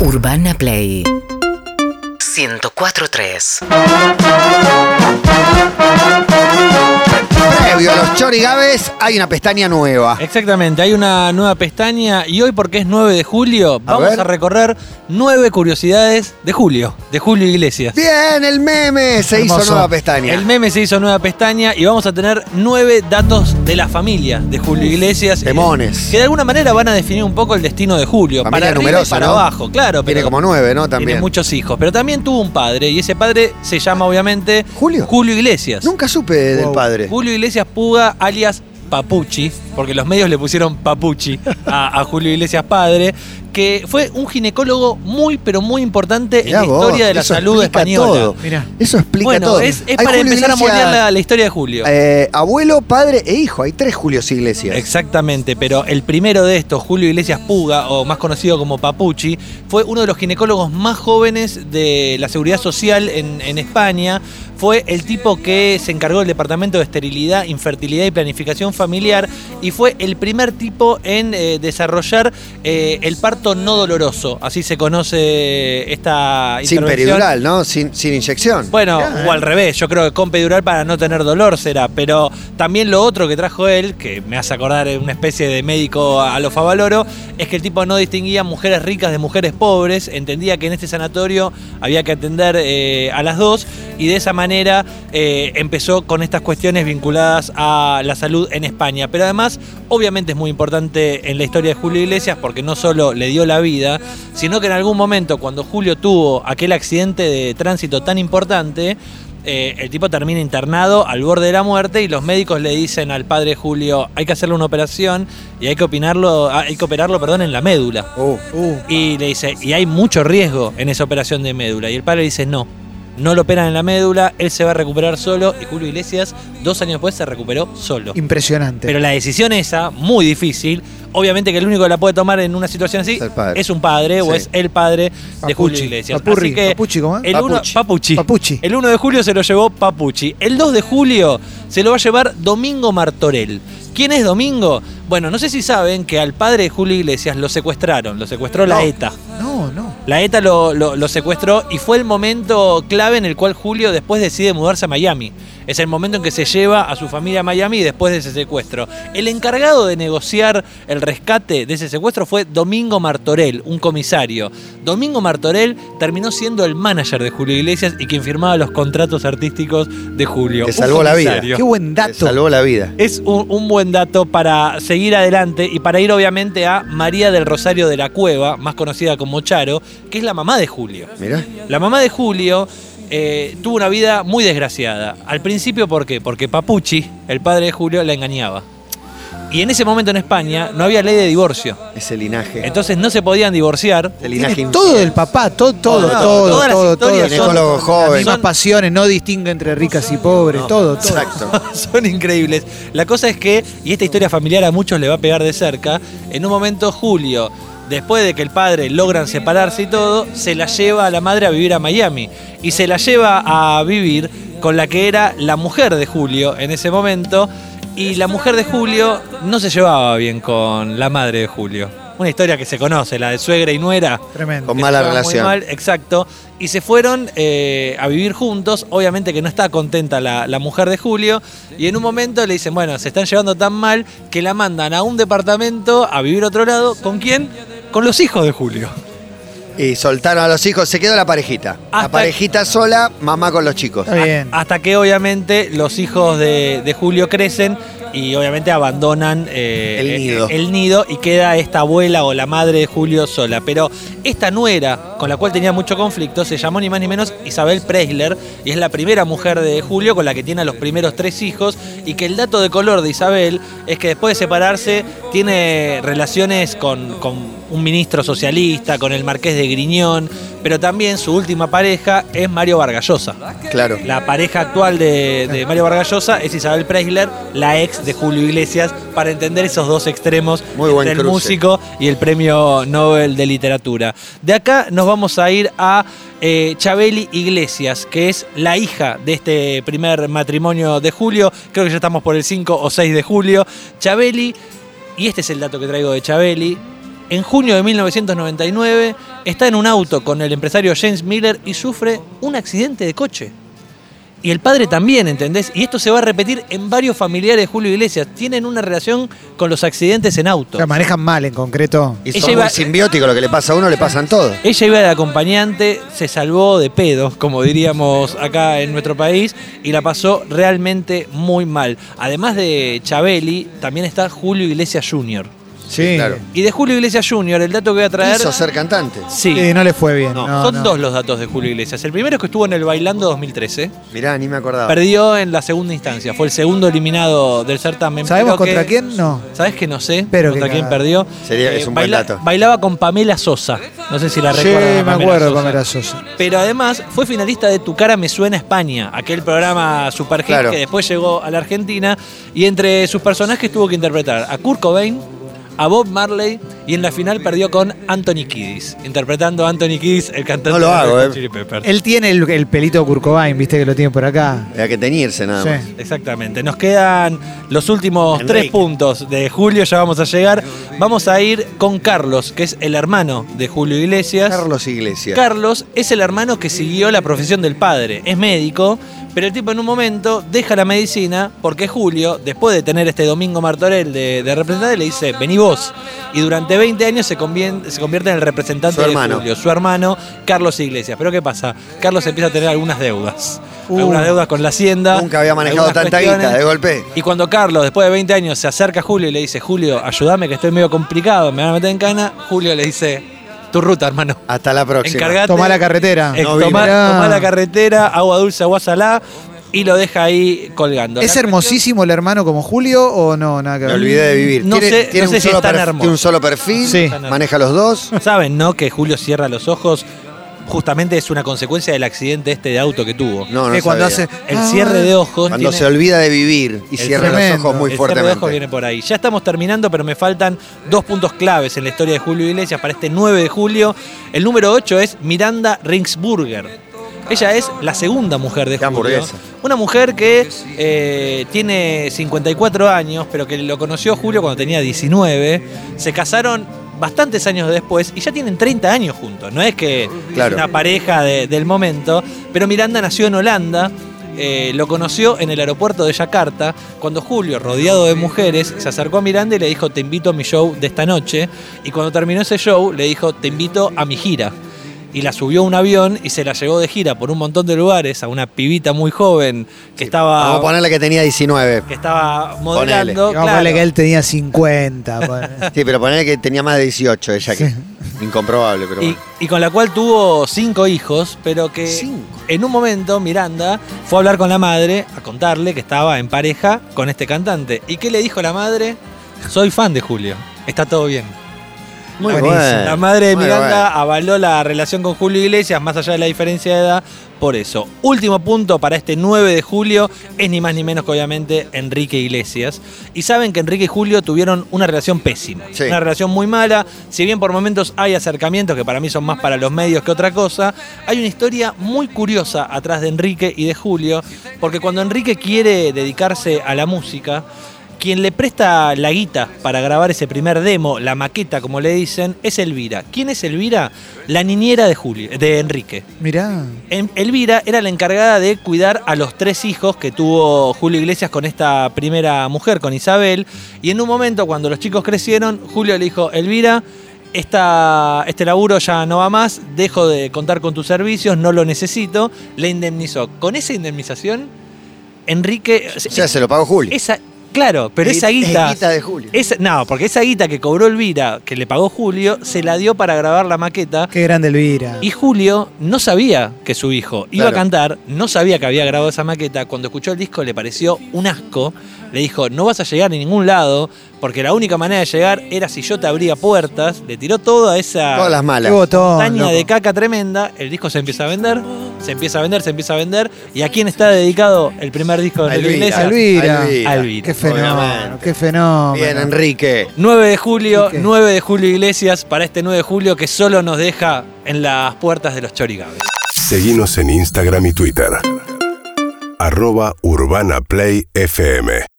Urbana Play. 104.3 Los chorigabes hay una pestaña nueva. Exactamente, hay una nueva pestaña y hoy porque es 9 de julio vamos ver. a recorrer nueve curiosidades de Julio, de Julio Iglesias. Bien, el meme se hizo nueva pestaña. El meme se hizo nueva pestaña y vamos a tener nueve datos de la familia de Julio Iglesias. Demones. Que de alguna manera van a definir un poco el destino de Julio. Familia para arriba y numerosa, para ¿no? abajo, claro. Tiene pero como nueve, ¿no? Tiene También. muchos hijos. Pero también tuvo un padre y ese padre se llama obviamente ¿Julio? Julio Iglesias. Nunca supe del Wow. padre. Julio Iglesias Puga, alias Papuchi, porque los medios le pusieron Papuchi a, a Julio Iglesias padre, que fue un ginecólogo muy, pero muy importante Mirá en la vos, historia de la eso salud explica española. todo. Mirá. Eso explica Bueno, todo. es, es Hay para Julio empezar a Iglesias, moldear la, la historia de Julio. eh, abuelo, padre e hijo. Hay tres Julios Iglesias. Exactamente, pero el primero de estos, Julio Iglesias Puga, o más conocido como Papuchi, fue uno de los ginecólogos más jóvenes de la seguridad social en, en España. Fue el tipo que se encargó del departamento de esterilidad, infertilidad y planificación familiar y fue el primer tipo en eh, desarrollar eh, el parto no doloroso. Así se conoce esta Sin peridural, ¿no? Sin, sin inyección. Bueno, Ah, o al revés, yo creo que con pedural para no tener dolor será, pero también lo otro que trajo él, que me hace acordar de una especie de médico a lo Favaloro, es que el tipo no distinguía mujeres ricas de mujeres pobres, entendía que en este sanatorio había que atender eh, a las dos y de esa manera eh, empezó con estas cuestiones vinculadas a la salud en España. Pero además, obviamente es muy importante en la historia de Julio Iglesias porque no solo le dio la vida, sino que en algún momento cuando Julio tuvo aquel accidente de tránsito tan importante, eh, el tipo termina internado al borde de la muerte y los médicos le dicen al padre Julio, hay que hacerle una operación y hay que, opinarlo, hay que operarlo perdón, en la médula. Uh, Y le dice, y hay mucho riesgo en esa operación de médula. Y el padre dice, no, no lo operan en la médula, él se va a recuperar solo. Y Julio Iglesias, dos años después, se recuperó solo. Impresionante. Pero la decisión esa, muy difícil, obviamente que el único que la puede tomar en una situación así Es un padre o es el padre de. Julio Iglesias. Papurri. Así que Papuchi, ¿cómo es? el uno- Papuchi. Papuchi. Papuchi. El 1 de julio se lo llevó Papuchi. El 2 de julio se lo va a llevar Domingo Martorell. ¿Quién es Domingo? Bueno, no sé si saben que al padre de Julio Iglesias lo secuestraron, lo secuestró la. ETA. No. La ETA lo, lo- lo secuestró y fue el momento clave en el cual Julio después decide mudarse a Miami. Es el momento en que se lleva a su familia a Miami después de ese secuestro. El encargado de negociar el rescate de ese secuestro fue Domingo Martorell, un comisario. Domingo Martorell terminó siendo el manager de Julio Iglesias y quien firmaba los contratos artísticos de Julio. Un salvó la vida. Qué buen te dato. salvó la vida. Es un, un buen dato para seguir adelante y para ir obviamente a María del Rosario de la Cueva, más conocida como Charo, que es la mamá de Julio. Mirá. La mamá de Julio eh, tuvo una vida muy desgraciada. Al principio, ¿por qué? Porque Papuchi, el padre de Julio, la engañaba. Y en ese momento en España no había ley de divorcio. Ese linaje. Entonces no se podían divorciar. Ese linaje todo del papá, todo, todo, No, todo, todas las todo, historias todo. son- joven. mismas Son- pasiones, no distingue entre ricas y pobres, todo, todo. Exacto. Son increíbles. La cosa es que, y esta historia familiar a muchos le va a pegar de cerca, en un momento Julio, después de que el padre logran separarse y todo, se la lleva a la madre a vivir a Miami. Y se la lleva a vivir con la que era la mujer de Julio en ese momento. Y la mujer de Julio no se llevaba bien con la madre de Julio. Una historia que se conoce, la de suegra y nuera. Tremendo. Con mala estaba muy relación. mal, exacto. Y se fueron eh, a vivir juntos. Obviamente que no está contenta la, la mujer de Julio. Y en un momento le dicen, bueno, se están llevando tan mal que la mandan a un departamento a vivir a otro lado. ¿Con quién? Con los hijos de Julio. Y soltaron a los hijos. Se quedó la parejita. la parejita sola, mamá con los chicos. Está bien. Hasta que obviamente los hijos de, de Julio crecen y obviamente abandonan eh, El nido. eh, el nido y queda esta abuela o la madre de Julio sola. Pero esta nuera, con la cual tenía mucho conflicto, se llamó ni más ni menos Isabel Preisler y es la primera mujer de Julio con la que tiene a los primeros tres hijos y que el dato de color de Isabel es que después de separarse tiene relaciones con, con un ministro socialista, con el marqués de Griñón, pero también su última pareja es Mario Vargallosa. Claro. La pareja actual de, de Mario Vargallosa es Isabel Preisler, la ex de Julio Iglesias, para entender esos dos extremos Muy buen entre el cruce. músico y el premio Nobel de Literatura. De acá nos vamos a ir a eh, Chabeli Iglesias, que es la hija de este primer matrimonio de Julio. Creo que ya estamos por el 5 o 6 de julio. Chabeli, y este es el dato que traigo de Chabeli, En junio de 1999 está en un auto con el empresario James Miller y sufre un accidente de coche. Y el padre también, ¿entendés? Y esto se va a repetir en varios familiares de Julio Iglesias. Tienen una relación con los accidentes en auto. O sea, manejan mal en concreto. Y son iba- muy simbióticos, lo que le pasa a uno le pasan todos. Ella iba de acompañante, se salvó de pedo, como diríamos acá en nuestro país, y la pasó realmente muy mal. Además de Chabeli, también está Julio Iglesias Jr. Sí. claro. Y de Julio Iglesias Jr., el dato que voy a traer... Quiso ser cantante. Sí, Sí, no le fue bien. No, no, son no. dos los datos de Julio Iglesias. El primero es que estuvo en el Bailando 2013. Mirá, ni me acordaba. Perdió en la segunda instancia. Fue el segundo eliminado del certamen. ¿Sabemos pero que- contra quién? No. ¿Sabes que no sé? Pero ¿Contra quién perdió? Sería- es un buen dato. Bailaba con Pamela Sosa. No sé si la Sí, recuerdan. a me Pamela acuerdo, Sosa. Pamela Sosa. Pero además fue finalista de Tu cara me suena a España, aquel programa super hit Claro. que después llegó a la Argentina y entre sus personajes tuvo que interpretar a Kurt Cobain, a Bob Marley y en la final perdió con Anthony Kiddis, interpretando a Anthony Kiddis, el cantante No lo de hago, Red eh. Hot Chili Peppers. Él tiene el, el pelito Kurkovain, viste que lo tiene por acá. Hay que teñirse nada Sí. más. Exactamente. Nos quedan los últimos Enrique. tres puntos de Julio, ya vamos a llegar. Vamos a ir con Carlos, que es el hermano de Julio Iglesias. Carlos Iglesias. Carlos es el hermano que siguió la profesión del padre, es médico, pero el tipo en un momento deja la medicina porque Julio, después de tener este Domingo Martorell de, de representante, le dice, vení vos. Y durante 20 años se convierte, se convierte en el representante Su de hermano. Julio, su hermano Carlos Iglesias. Pero ¿qué pasa? Carlos empieza a tener algunas deudas. Uh. algunas deudas con la hacienda. Nunca había manejado tanta guita de golpe. Y cuando Carlos, después de 20 años, se acerca a Julio y le dice, Julio, ayúdame que estoy medio complicado, me van a meter en cana, Julio le dice, tu ruta, hermano. Hasta la próxima. Encargate. Tomá la carretera. Eh, No tomá, tomá la carretera, agua dulce, agua salá y lo deja ahí colgando. ¿Es hermosísimo el hermano como Julio o no? Nada que Me ver. olvidé de vivir. No tiene, sé- tiene no un sé si solo es tan hermoso. tiene un solo perfil, Sí. maneja los dos. Saben, ¿no? Que Julio cierra los ojos. Justamente es una consecuencia del accidente este de auto que tuvo. No, no que cuando sabía. hace. El cierre de ojos. Cuando tiene- se olvida de vivir y El cierra los ojos muy el cierre de fuertemente. ojos viene por ahí. Ya estamos terminando, pero me faltan dos puntos claves en la historia de Julio Iglesias para este 9 de julio. El número 8 es Miranda Ringsburger. Ella es la segunda mujer de Julio. Una mujer que eh, tiene 54 años, pero que lo conoció Julio cuando tenía 19. Se casaron bastantes años después y ya tienen 30 años juntos. No es que Claro. es una pareja de- del momento, pero Miranda nació en Holanda. eh, lo conoció en el aeropuerto de Yakarta, cuando Julio, rodeado de mujeres, se acercó a Miranda y le dijo, te invito a mi show de esta noche. Y cuando terminó ese show, le dijo, te invito a mi gira. Y la subió a un avión y se la llevó de gira por un montón de lugares a una pibita muy joven que estaba Vamos a ponerle que tenía 19. que estaba modelando. Vamos a claro. ponerle que él tenía 50. ponele. Sí, pero ponerle que tenía más de 18 ella, que Sí. incomprobable, pero y, bueno. y con la cual tuvo cinco hijos, pero que Cinco. en un momento Miranda fue a hablar con la madre a contarle que estaba en pareja con este cantante. ¿Y qué le dijo la madre? Soy fan de Julio, está todo bien. Muy buenísimo. bueno. La madre de Miranda bueno. avaló la relación con Julio Iglesias, más allá de la diferencia de edad, por eso. Último punto para este 9 de julio es ni más ni menos que obviamente Enrique Iglesias. Y saben que Enrique y Julio tuvieron una relación pésima, Sí. una relación muy mala. Si bien por momentos hay acercamientos que para mí son más para los medios que otra cosa, hay una historia muy curiosa atrás de Enrique y de Julio, porque cuando Enrique quiere dedicarse a la música, quien le presta la guita para grabar ese primer demo, la maqueta como le dicen, es Elvira. ¿Quién es Elvira? La niñera de Julio, de Enrique. Mirá. En- Elvira era la encargada de cuidar a los tres hijos que tuvo Julio Iglesias con esta primera mujer, con Isabel. Y en un momento, cuando los chicos crecieron, Julio le dijo, Elvira, esta, este laburo ya no va más, dejo de contar con tus servicios, no lo necesito. Le indemnizó. Con esa indemnización, Enrique... O sea, se lo pagó Julio. Esa, claro, pero Es- esa es guita... guita de Julio. esa- no, porque esa guita que cobró Elvira, que le pagó Julio, se la dio para grabar la maqueta. Qué grande Elvira. Y Julio no sabía que su hijo iba Claro. a cantar, no sabía que había grabado esa maqueta. Cuando escuchó el disco le pareció un asco. Le dijo, no vas a llegar a ningún lado, porque la única manera de llegar era si yo te abría puertas. Le tiró toda esa Todas las malas. montaña de caca tremenda. El disco se empieza a vender, se empieza a vender, se empieza a vender. ¿Y a quién está dedicado el primer disco de Enrique. Iglesias? Elvira. Elvira. Elvira. Qué fenómeno. Obviamente. Qué fenómeno. Bien, Enrique. 9 de julio, ¿Y qué? 9 de julio Iglesias para este 9 de julio que solo nos deja en las puertas de los chorigabes. Seguinos en Instagram y Twitter. Arroba Urbana Play FM.